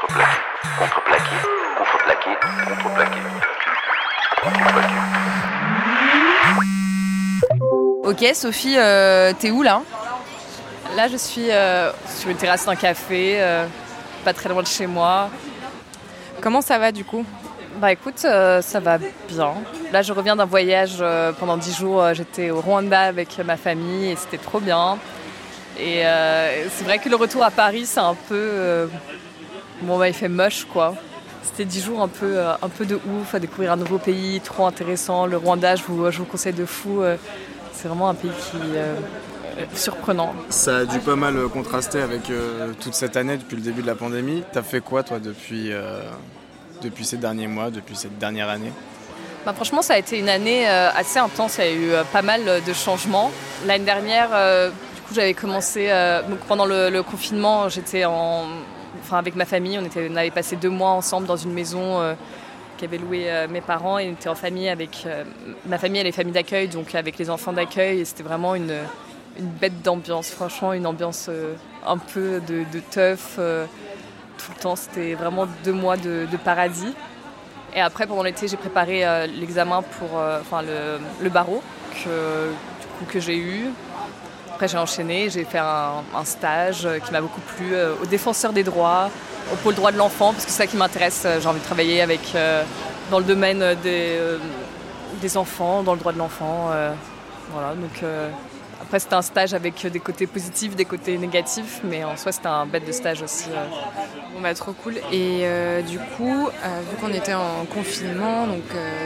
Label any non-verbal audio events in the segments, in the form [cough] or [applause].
contreplaqué, contreplaqué, contreplaqué, contreplaqué, contreplaqué. Ok, Sophie, euh, t'es où là? Là, je suis euh, sur une terrasse d'un café, euh, pas très loin de chez moi. Comment ça va du coup? Bah écoute, euh, ça va bien. Là, je reviens d'un voyage euh, pendant 10 jours. J'étais au Rwanda avec ma famille et c'était trop bien. Et euh, c'est vrai que le retour à Paris, c'est un peu. euh, bon, bah, il fait moche quoi. C'était 10 jours un peu, euh, un peu de ouf, à découvrir un nouveau pays, trop intéressant. Le Rwanda, je vous, je vous conseille de fou. euh, c'est vraiment un pays qui euh, est surprenant. Ça a dû pas mal contraster avec euh, toute cette année depuis le début de la pandémie. T'as fait quoi toi depuis, euh, depuis ces derniers mois, depuis cette dernière année? Bah, franchement, ça a été une année assez intense. Il y a eu pas mal de changements. L'année dernière, du coup, j'avais commencé donc pendant le, le confinement. J'étais en, enfin, avec ma famille. On, avait passé deux mois ensemble dans une maison euh, qu'avaient loué euh, mes parents. Et on était en famille avec euh, ma famille, elle est famille d'accueil, donc avec les enfants d'accueil. Et c'était vraiment une, une bête d'ambiance. Franchement, une ambiance un peu de, teuf. tout le temps, c'était vraiment deux mois de, paradis. Et après, pendant l'été, j'ai préparé l'examen pour le, barreau que, que j'ai eu. Après, j'ai enchaîné, j'ai fait un, stage euh, qui m'a beaucoup plu euh, au défenseur des droits, au pôle droit de l'enfant, parce que c'est ça qui m'intéresse. Euh, J'ai envie de travailler avec, dans le domaine des, des enfants, dans le droit de l'enfant. voilà, donc après, c'était un stage avec des côtés positifs, des côtés négatifs, mais en soi, c'était un bête de stage aussi. Bon bah trop cool. Et du coup, vu qu'on était en confinement, donc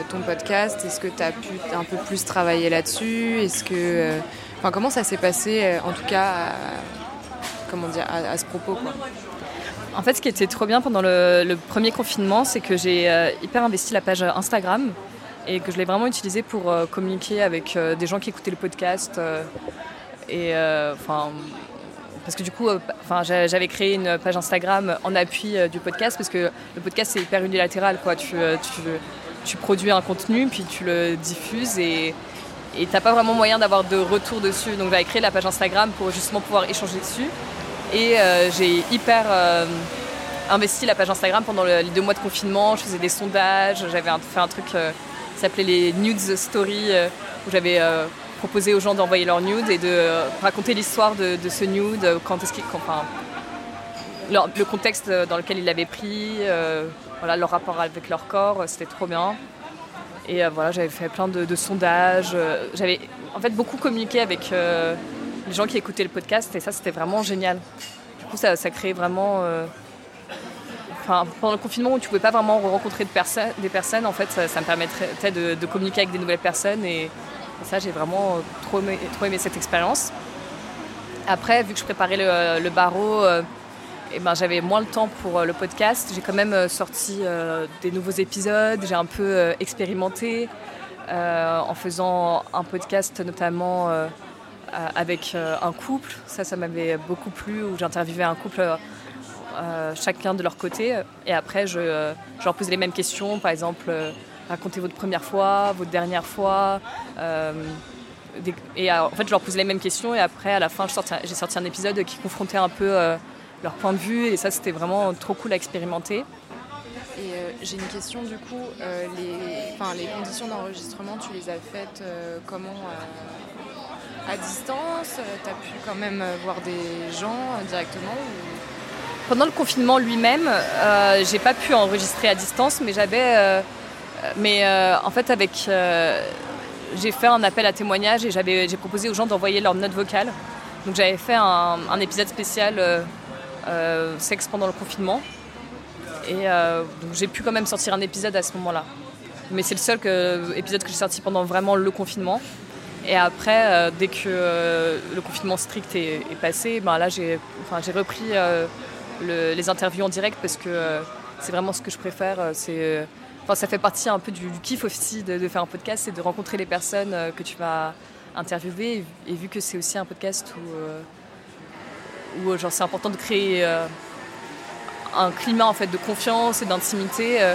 ton podcast, est-ce que tu as pu un peu plus travailler là-dessus? Est-ce que, enfin, comment ça s'est passé, euh, en tout cas, à, comment dire, à, ce propos quoi? En fait, ce qui était trop bien pendant le, premier confinement, c'est que j'ai euh, hyper investi la page Instagram et que je l'ai vraiment utilisée pour euh, communiquer avec des gens qui écoutaient le podcast. et enfin. parce que du coup, enfin, j'a- j'avais créé une page Instagram en appui du podcast parce que le podcast c'est hyper unilatéral, quoi. Tu, tu, tu produis un contenu puis tu le diffuses et et t'as pas vraiment moyen d'avoir de retour dessus. Donc j'avais créé la page Instagram pour justement pouvoir échanger dessus. Et euh, j'ai hyper euh, investi la page Instagram pendant le- les deux mois de confinement. Je faisais des sondages. J'avais fait un truc euh, qui s'appelait les Nudes Story, où j'avais proposé aux gens d'envoyer leur nude et de raconter l'histoire de, ce nude, quand est-ce qu'il, le contexte dans lequel ils l'avaient pris, voilà, leur rapport avec leur corps. C'était trop bien. Et euh, voilà, j'avais fait plein de, sondages. euh, J'avais en fait beaucoup communiqué avec euh, les gens qui écoutaient le podcast et ça, c'était vraiment génial. Du coup, ça, ça créait vraiment. Enfin, pendant le confinement où tu pouvais pas vraiment rencontrer de des personnes, en fait, ça, me permettait de, de communiquer avec des nouvelles personnes et, ça, j'ai vraiment trop aimé, trop aimé cette expérience. Après, vu que je préparais le, barreau, eh ben, j'avais moins le temps pour euh, le podcast. J'ai quand même euh, sorti euh, des nouveaux épisodes, j'ai un peu expérimenté en faisant un podcast notamment avec un couple. Ça, ça m'avait beaucoup plu, où j'interviewais un couple chacun de leur côté. Et après, je, leur posais les mêmes questions, par exemple, racontez votre première fois, votre dernière fois. et en fait, je leur posais les mêmes questions et après, à la fin, j'ai sorti un épisode qui confrontait un peu leur point de vue et ça, c'était vraiment trop cool à expérimenter. Et euh, j'ai une question du coup, euh, les, conditions d'enregistrement, tu les as faites euh, comment À distance? Tu as pu quand même voir des gens directement ou- Pendant le confinement lui-même, j'ai pas pu enregistrer à distance, mais j'avais, mais en fait avec, j'ai fait un appel à témoignage et j'avais, j'ai proposé aux gens d'envoyer leurs notes vocales. Donc j'avais fait un, un épisode spécial sexe pendant le confinement et euh, donc j'ai pu quand même sortir un épisode à ce moment-là. Mais c'est le seul épisode que j'ai sorti pendant vraiment le confinement. Et après, euh, dès que euh, le confinement strict est, passé, ben là j'ai, enfin, repris euh, le- les interviews en direct parce que euh, c'est vraiment ce que je préfère. euh, C'est, euh, enfin, ça fait partie un peu du, kiff aussi de, faire un podcast, c'est de rencontrer les personnes euh, que tu vas interviewer. Et, vu que c'est aussi un podcast où, euh, où euh, genre, c'est important de créer euh, un climat en fait de confiance et d'intimité, euh,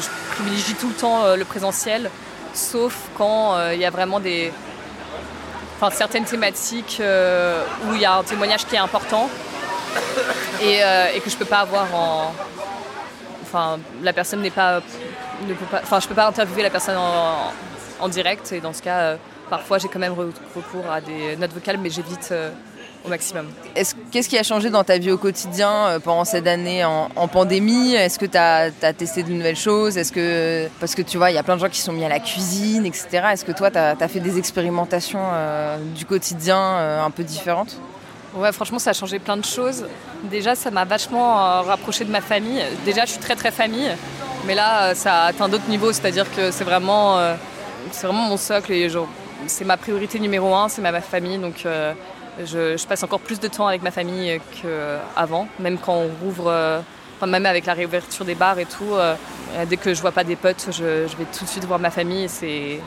je, privilégie tout le temps le présentiel, sauf quand il y a vraiment des, enfin, certaines thématiques où il y a un témoignage qui est important. et, que je peux pas avoir en. Enfin, la personne n'est pas, ne. Enfin, je peux pas interviewer la personne en direct et dans ce cas, parfois j'ai quand même recours à des notes vocales, mais j'évite au maximum. Qu'est-ce qui a changé dans ta vie au quotidien euh, pendant cette année en, pandémie? Est-ce que tu as, testé de nouvelles choses? Est-ce que parce que tu vois, il y a plein de gens qui sont mis à la cuisine, etc. Est-ce que toi, tu as, fait des expérimentations euh, du quotidien euh, un peu différentes? Ouais, franchement, ça a changé plein de choses. Déjà, ça m'a vachement rapproché de ma famille. Déjà, je suis très très famille, mais là, ça a atteint d'autres niveaux. C'est-à-dire que c'est vraiment, c'est vraiment mon socle et c'est ma priorité numéro un, c'est ma, famille. Donc je, passe encore plus de temps avec ma famille qu'avant, même quand on rouvre, euh, même avec la réouverture des bars et tout. Euh, dès que je vois pas des potes, je, vais tout de suite voir ma famille. C'est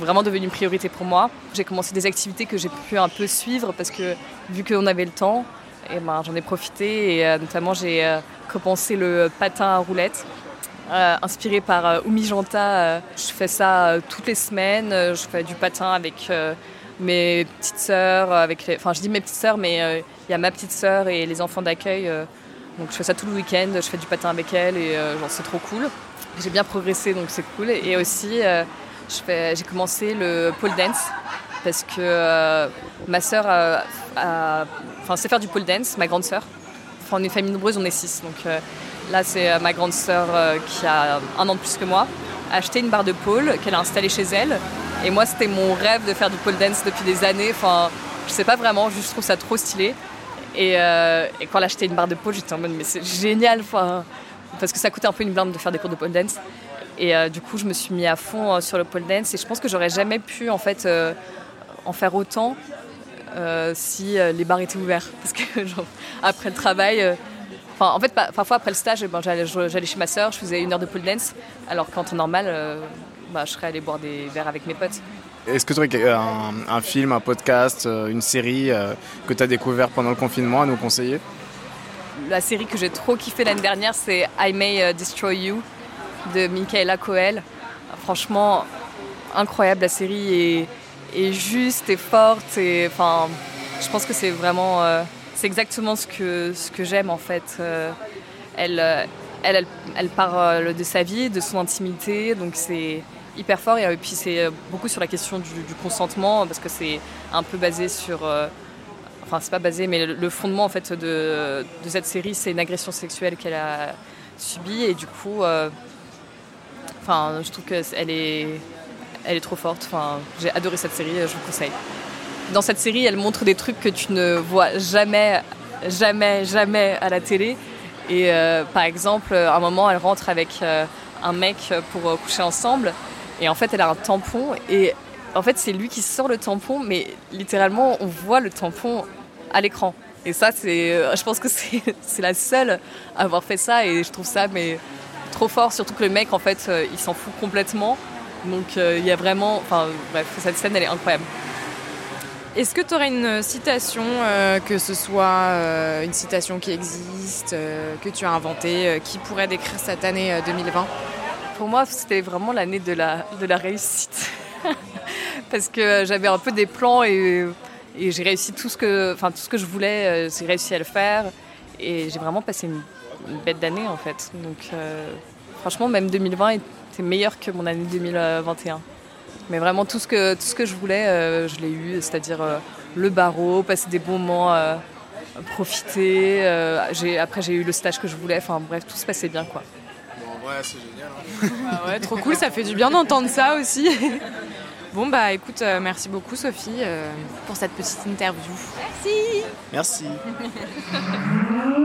vraiment devenu une priorité pour moi. J'ai commencé des activités que j'ai pu un peu suivre parce que vu qu'on avait le temps, eh ben, j'en ai profité et euh, notamment j'ai commencé le patin à roulettes. inspiré par Oumi Janta, je fais ça toutes les semaines. je fais du patin avec mes petites sœurs, avec les... enfin je dis mes petites sœurs, mais euh, il y a ma petite sœur et les enfants d'accueil. Euh, donc je fais ça tout le week-end, je fais du patin avec elles et euh, c'est trop cool. J'ai bien progressé donc c'est cool. Et aussi j'ai commencé le pole dance parce que ma sœur sait faire du pole dance, ma grande sœur. Enfin, on est une famille nombreuse, on est six. Donc là c'est ma grande sœur qui a un an de plus que moi, a acheté une barre de pole qu'elle a installée chez elle et moi, c'était mon rêve de faire du pole dance depuis des années. Enfin, je sais pas vraiment, je trouve ça trop stylé. Et, euh, quand elle a acheté une barre de pole, j'étais en mode, mais c'est génial. Enfin, parce que ça coûtait un peu une blinde de faire des cours de pole dance. Et euh, du coup, je me suis mis à fond euh, sur le pole dance. Et je pense que j'aurais jamais pu en fait en faire autant si les bars étaient ouverts. Parce que [laughs] genre, après le travail. Enfin, en fait, parfois après le stage, ben, j'allais chez ma soeur, je faisais une heure de pole dance, alors qu'en temps normal, bah, je serais allé boire des verres avec mes potes. Est-ce que tu aurais un, un, film, un podcast, euh, une série euh, que tu as découvert pendant le confinement à nous conseiller? La série que j'ai trop kiffé l'année dernière, c'est I May euh, Destroy You de Michaela Coel. Franchement, incroyable la série est, juste et forte. Et, enfin, je pense que c'est vraiment, c'est exactement ce que, ce que j'aime en fait. elle, elle, elle, parle de sa vie, de son intimité, donc c'est hyper fort. Et puis c'est euh, beaucoup sur la question du, consentement, parce que c'est un peu basé sur. Euh, enfin, c'est pas basé, mais le fondement en fait de, cette série, c'est une agression sexuelle qu'elle a subie. Et du coup, euh, enfin, je trouve qu'elle est, elle est trop forte. Enfin, j'ai adoré cette série, je vous conseille. Dans cette série, elle montre des trucs que tu ne vois jamais, jamais, jamais à la télé. Et par exemple, à un moment, elle rentre avec un mec pour coucher ensemble. Et en fait, elle a un tampon et en fait, c'est lui qui sort le tampon, mais littéralement, on voit le tampon à l'écran. Et ça, c'est, euh, je pense que [laughs] c'est la seule à avoir fait ça et je trouve ça mais trop fort, surtout que le mec, en fait, euh, il s'en fout complètement. Donc euh, il y a vraiment, enfin bref, cette scène, elle est incroyable. Est-ce que tu aurais une citation, que ce soit une citation qui existe, que tu as inventée, qui pourrait décrire cette année 2020 pour moi, c'était vraiment l'année de la, de la réussite. [laughs] Parce que j'avais un peu des plans et, j'ai réussi tout ce, que, enfin, tout ce que je voulais, euh, j'ai réussi à le faire. Et j'ai vraiment passé une, bête d'année en fait. Donc euh, franchement, même 2020 était meilleur que mon année 2021. Mais vraiment, tout ce que, tout ce que je voulais, euh, je l'ai eu. C'est-à-dire le barreau, passer des bons moments, profiter. après, j'ai eu le stage que je voulais. Enfin bref, tout se passait bien quoi. C'est génial. Hein. Ah ouais, trop cool, ça fait du bien d'entendre ça aussi. [laughs] Bon bah écoute, euh, merci beaucoup Sophie euh, pour cette petite interview. Merci. Merci. [laughs]